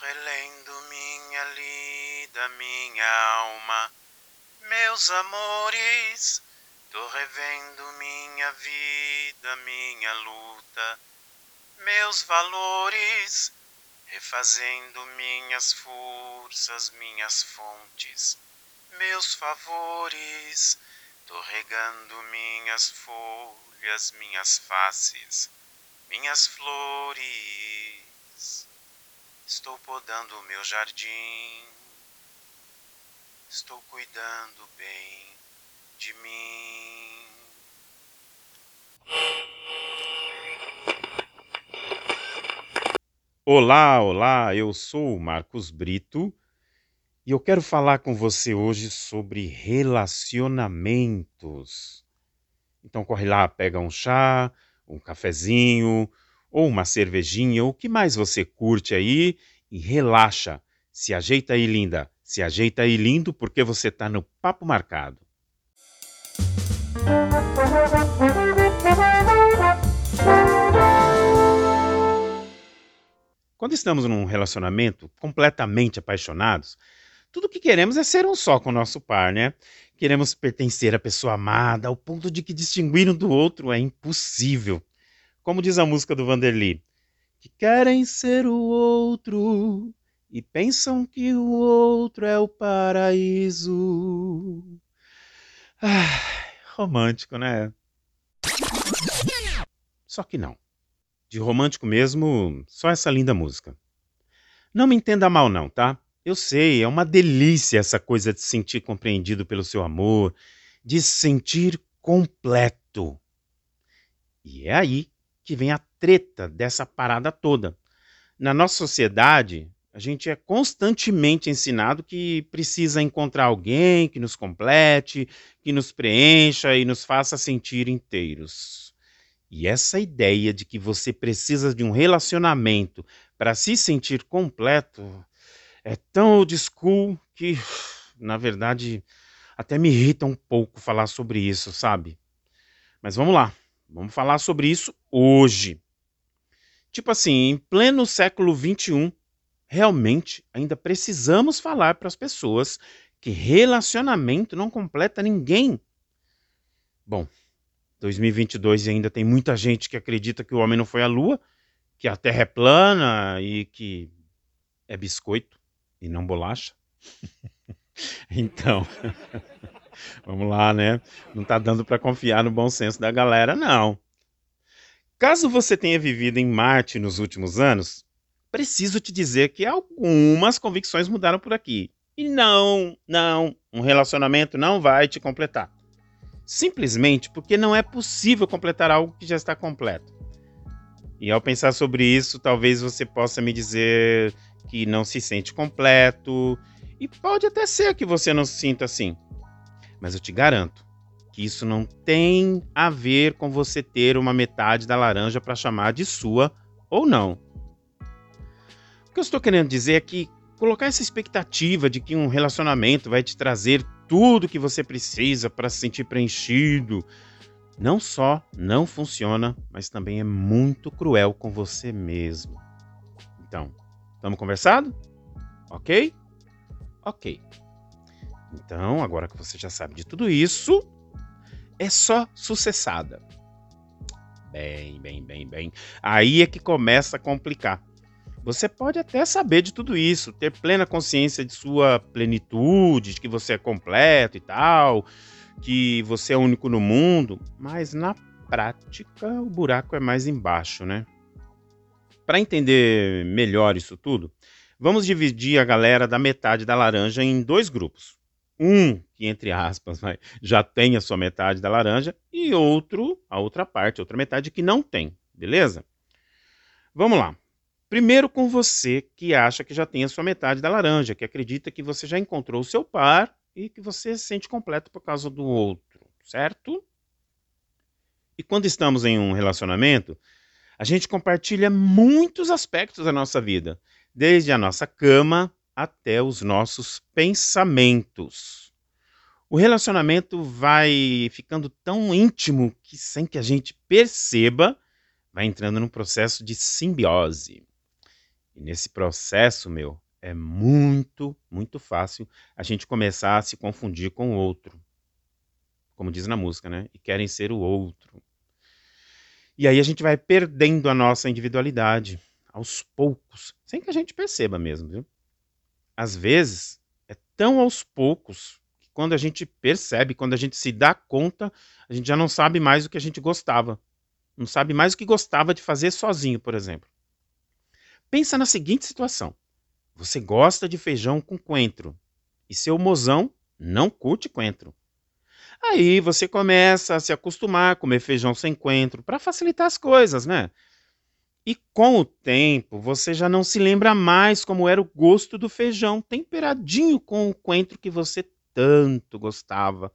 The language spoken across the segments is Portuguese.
relendo minha lida, minha alma, meus amores. Tô revendo minha vida, minha luta, meus valores, refazendo minhas forças, minhas fontes, meus favores. Tô regando minhas folhas, minhas faces, minhas flores. Estou podando o meu jardim. Estou cuidando bem de mim. Olá, olá, eu sou o Marcos Brito e eu quero falar com você hoje sobre relacionamentos. Então corre lá, pega um chá, um cafezinho ou uma cervejinha, o que mais você curte aí e relaxa. Se ajeita aí, linda. Se ajeita aí, lindo, porque você está no papo marcado. Quando estamos num relacionamento completamente apaixonados, tudo que queremos é ser um só com o nosso par, né? Queremos pertencer à pessoa amada, ao ponto de que distinguir um do outro é impossível. Como diz a música do Vanderly, que querem ser o outro e pensam que o outro é o paraíso. Ah, romântico, né? Só que não. De romântico mesmo, só essa linda música. Não me entenda mal, não, tá? Eu sei, é uma delícia essa coisa de se sentir compreendido pelo seu amor, de se sentir completo. E é aí que vem a treta dessa parada toda. Na nossa sociedade, a gente é constantemente ensinado que precisa encontrar alguém que nos complete, que nos preencha e nos faça sentir inteiros. E essa ideia de que você precisa de um relacionamento para se sentir completo é tão old school que, na verdade, até me irrita um pouco falar sobre isso, sabe? Mas vamos lá, vamos falar sobre isso hoje. Tipo assim, em pleno século XXI, realmente ainda precisamos falar para as pessoas que relacionamento não completa ninguém. Bom, 2022 ainda tem muita gente que acredita que o homem não foi à lua, que a terra é plana e que é biscoito e não bolacha. então, vamos lá, né? Não está dando para confiar no bom senso da galera, não. Caso você tenha vivido em Marte nos últimos anos, preciso te dizer que algumas convicções mudaram por aqui. E não, não, um relacionamento não vai te completar. Simplesmente porque não é possível completar algo que já está completo. E ao pensar sobre isso, talvez você possa me dizer que não se sente completo, e pode até ser que você não se sinta assim. Mas eu te garanto que isso não tem a ver com você ter uma metade da laranja para chamar de sua ou não que eu estou querendo dizer é que colocar essa expectativa de que um relacionamento vai te trazer tudo que você precisa para se sentir preenchido, não só não funciona, mas também é muito cruel com você mesmo. Então, estamos conversado? Ok? Ok. Então, agora que você já sabe de tudo isso, é só sucessada. Bem, bem, bem, bem. Aí é que começa a complicar. Você pode até saber de tudo isso, ter plena consciência de sua plenitude, de que você é completo e tal, que você é único no mundo, mas na prática o buraco é mais embaixo, né? Para entender melhor isso tudo, vamos dividir a galera da metade da laranja em dois grupos. Um que, entre aspas, já tem a sua metade da laranja, e outro, a outra parte, a outra metade que não tem, beleza? Vamos lá. Primeiro com você que acha que já tem a sua metade da laranja, que acredita que você já encontrou o seu par e que você se sente completo por causa do outro, certo? E quando estamos em um relacionamento, a gente compartilha muitos aspectos da nossa vida, desde a nossa cama até os nossos pensamentos. O relacionamento vai ficando tão íntimo que, sem que a gente perceba, vai entrando num processo de simbiose. E nesse processo, meu, é muito, muito fácil a gente começar a se confundir com o outro. Como diz na música, né? E querem ser o outro. E aí a gente vai perdendo a nossa individualidade aos poucos, sem que a gente perceba mesmo, viu? Às vezes é tão aos poucos que quando a gente percebe, quando a gente se dá conta, a gente já não sabe mais o que a gente gostava. Não sabe mais o que gostava de fazer sozinho, por exemplo. Pensa na seguinte situação: você gosta de feijão com coentro e seu mozão não curte coentro. Aí você começa a se acostumar a comer feijão sem coentro para facilitar as coisas, né? E com o tempo, você já não se lembra mais como era o gosto do feijão temperadinho com o coentro que você tanto gostava.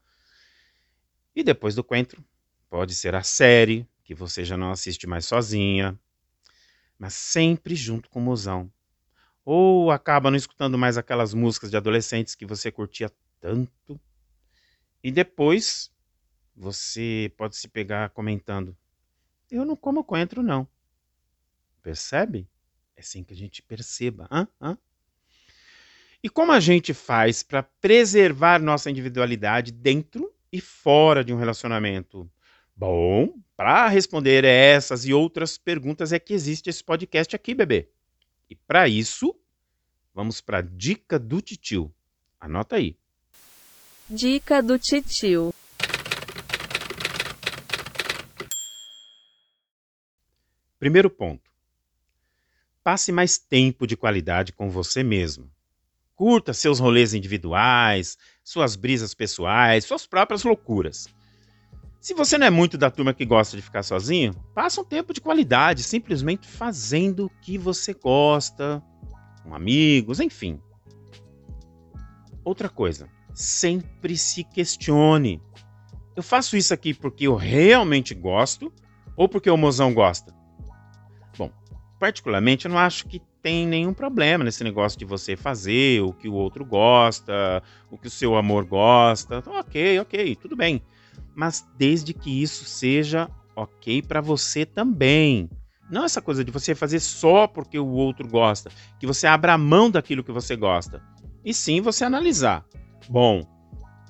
E depois do coentro, pode ser a série, que você já não assiste mais sozinha, mas sempre junto com o mozão. Ou acaba não escutando mais aquelas músicas de adolescentes que você curtia tanto. E depois você pode se pegar comentando: Eu não como coentro, não. Percebe? É assim que a gente perceba. Hã? Hã? E como a gente faz para preservar nossa individualidade dentro e fora de um relacionamento? Bom, para responder essas e outras perguntas é que existe esse podcast aqui, bebê. E para isso, vamos para a dica do titio. Anota aí. Dica do titio. Primeiro ponto. Passe mais tempo de qualidade com você mesmo. Curta seus rolês individuais, suas brisas pessoais, suas próprias loucuras. Se você não é muito da turma que gosta de ficar sozinho, passa um tempo de qualidade simplesmente fazendo o que você gosta, com amigos, enfim. Outra coisa, sempre se questione. Eu faço isso aqui porque eu realmente gosto ou porque o mozão gosta? Particularmente, eu não acho que tem nenhum problema nesse negócio de você fazer o que o outro gosta, o que o seu amor gosta. Então, ok, ok, tudo bem. Mas desde que isso seja ok para você também. Não essa coisa de você fazer só porque o outro gosta, que você abra mão daquilo que você gosta. E sim você analisar. Bom,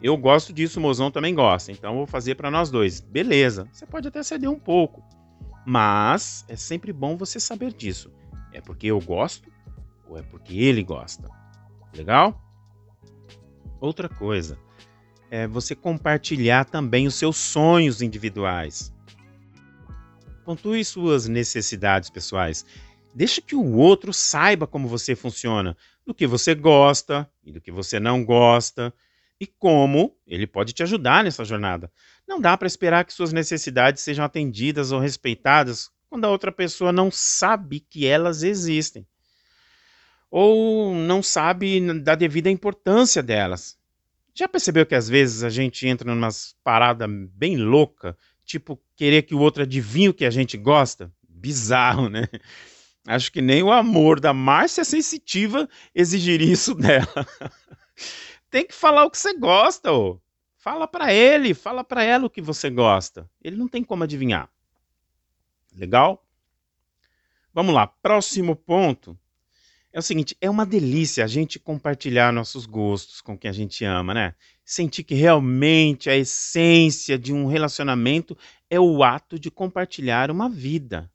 eu gosto disso, o mozão também gosta, então vou fazer para nós dois. Beleza, você pode até ceder um pouco. Mas é sempre bom você saber disso. É porque eu gosto ou é porque ele gosta? Legal? Outra coisa é você compartilhar também os seus sonhos individuais. Pontue suas necessidades pessoais. Deixe que o outro saiba como você funciona, do que você gosta e do que você não gosta, e como ele pode te ajudar nessa jornada. Não dá para esperar que suas necessidades sejam atendidas ou respeitadas quando a outra pessoa não sabe que elas existem. Ou não sabe da devida importância delas. Já percebeu que às vezes a gente entra numa parada bem louca, tipo querer que o outro adivinhe o que a gente gosta? Bizarro, né? Acho que nem o amor da Márcia Sensitiva exigiria isso dela. tem que falar o que você gosta, ô. Fala para ele, fala para ela o que você gosta. Ele não tem como adivinhar. Legal? Vamos lá, próximo ponto. É o seguinte, é uma delícia a gente compartilhar nossos gostos com quem a gente ama, né? Sentir que realmente a essência de um relacionamento é o ato de compartilhar uma vida.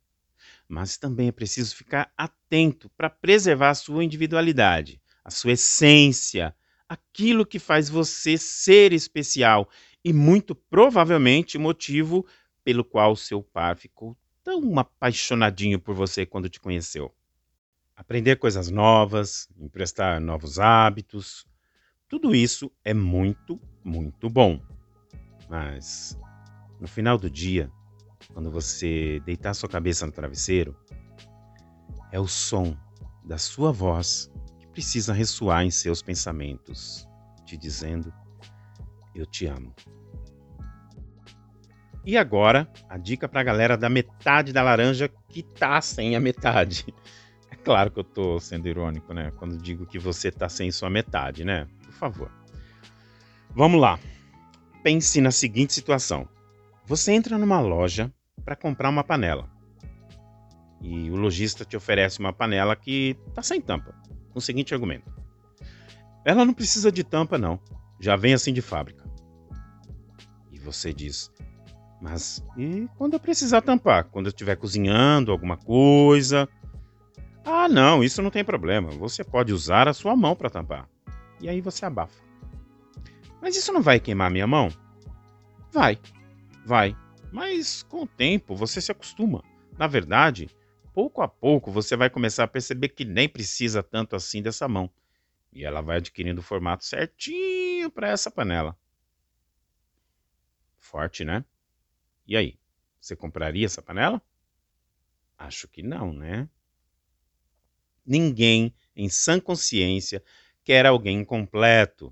Mas também é preciso ficar atento para preservar a sua individualidade, a sua essência, aquilo que faz você ser especial e muito provavelmente o motivo pelo qual seu par ficou tão apaixonadinho por você quando te conheceu. Aprender coisas novas, emprestar novos hábitos, tudo isso é muito, muito bom. Mas no final do dia, quando você deitar sua cabeça no travesseiro, é o som da sua voz precisa ressoar em seus pensamentos, te dizendo: Eu te amo. E agora, a dica para a galera da metade da laranja que tá sem a metade. É claro que eu tô sendo irônico, né? Quando digo que você tá sem sua metade, né? Por favor. Vamos lá. Pense na seguinte situação: você entra numa loja para comprar uma panela. e o lojista te oferece uma panela que está sem tampa, com o seguinte argumento: ela não precisa de tampa, não, já vem assim de fábrica. E você diz: mas e quando eu precisar tampar? Quando eu estiver cozinhando alguma coisa? Ah, não, isso não tem problema. Você pode usar a sua mão para tampar. E aí você abafa. Mas isso não vai queimar minha mão? Vai, vai. Mas com o tempo você se acostuma. Na verdade, pouco a pouco você vai começar a perceber que nem precisa tanto assim dessa mão. E ela vai adquirindo o formato certinho para essa panela. Forte, né? E aí, você compraria essa panela? Acho que não, né? Ninguém, em sã consciência, quer alguém incompleto.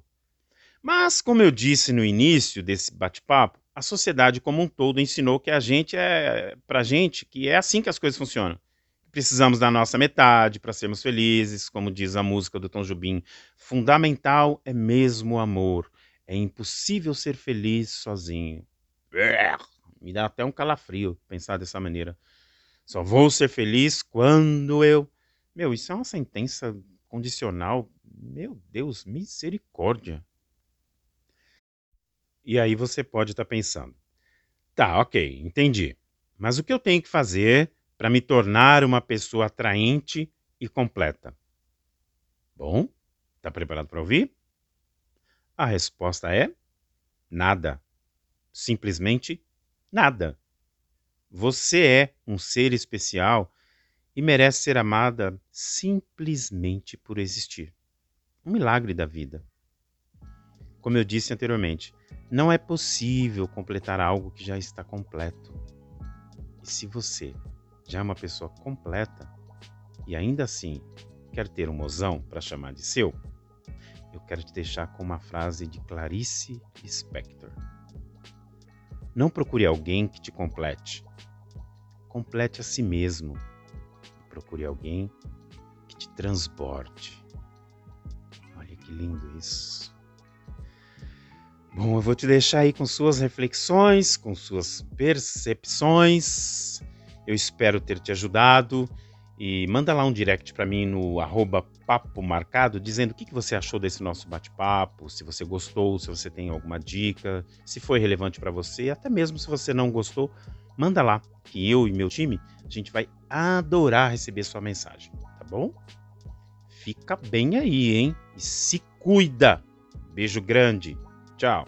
Mas, como eu disse no início desse bate-papo, a sociedade como um todo ensinou que a gente é, pra gente, que é assim que as coisas funcionam. Precisamos da nossa metade para sermos felizes, como diz a música do Tom Jobim. Fundamental é mesmo o amor. É impossível ser feliz sozinho. Me dá até um calafrio pensar dessa maneira. Só vou ser feliz quando eu. Meu, isso é uma sentença condicional. Meu Deus, misericórdia. E aí você pode estar tá pensando: tá, ok, entendi. Mas o que eu tenho que fazer para me tornar uma pessoa atraente e completa? Bom, está preparado para ouvir? A resposta é nada. Simplesmente Nada. Você é um ser especial e merece ser amada simplesmente por existir. Um milagre da vida. Como eu disse anteriormente, não é possível completar algo que já está completo. E se você já é uma pessoa completa e ainda assim quer ter um mozão para chamar de seu, eu quero te deixar com uma frase de Clarice Spector. Não procure alguém que te complete. Complete a si mesmo. Procure alguém que te transborde. Olha que lindo isso. Bom, eu vou te deixar aí com suas reflexões, com suas percepções. Eu espero ter te ajudado. E manda lá um direct para mim no arroba papo marcado, dizendo o que, que você achou desse nosso bate-papo, se você gostou, se você tem alguma dica, se foi relevante para você, até mesmo se você não gostou, manda lá, que eu e meu time, a gente vai adorar receber sua mensagem, tá bom? Fica bem aí, hein? E se cuida. Beijo grande. Tchau.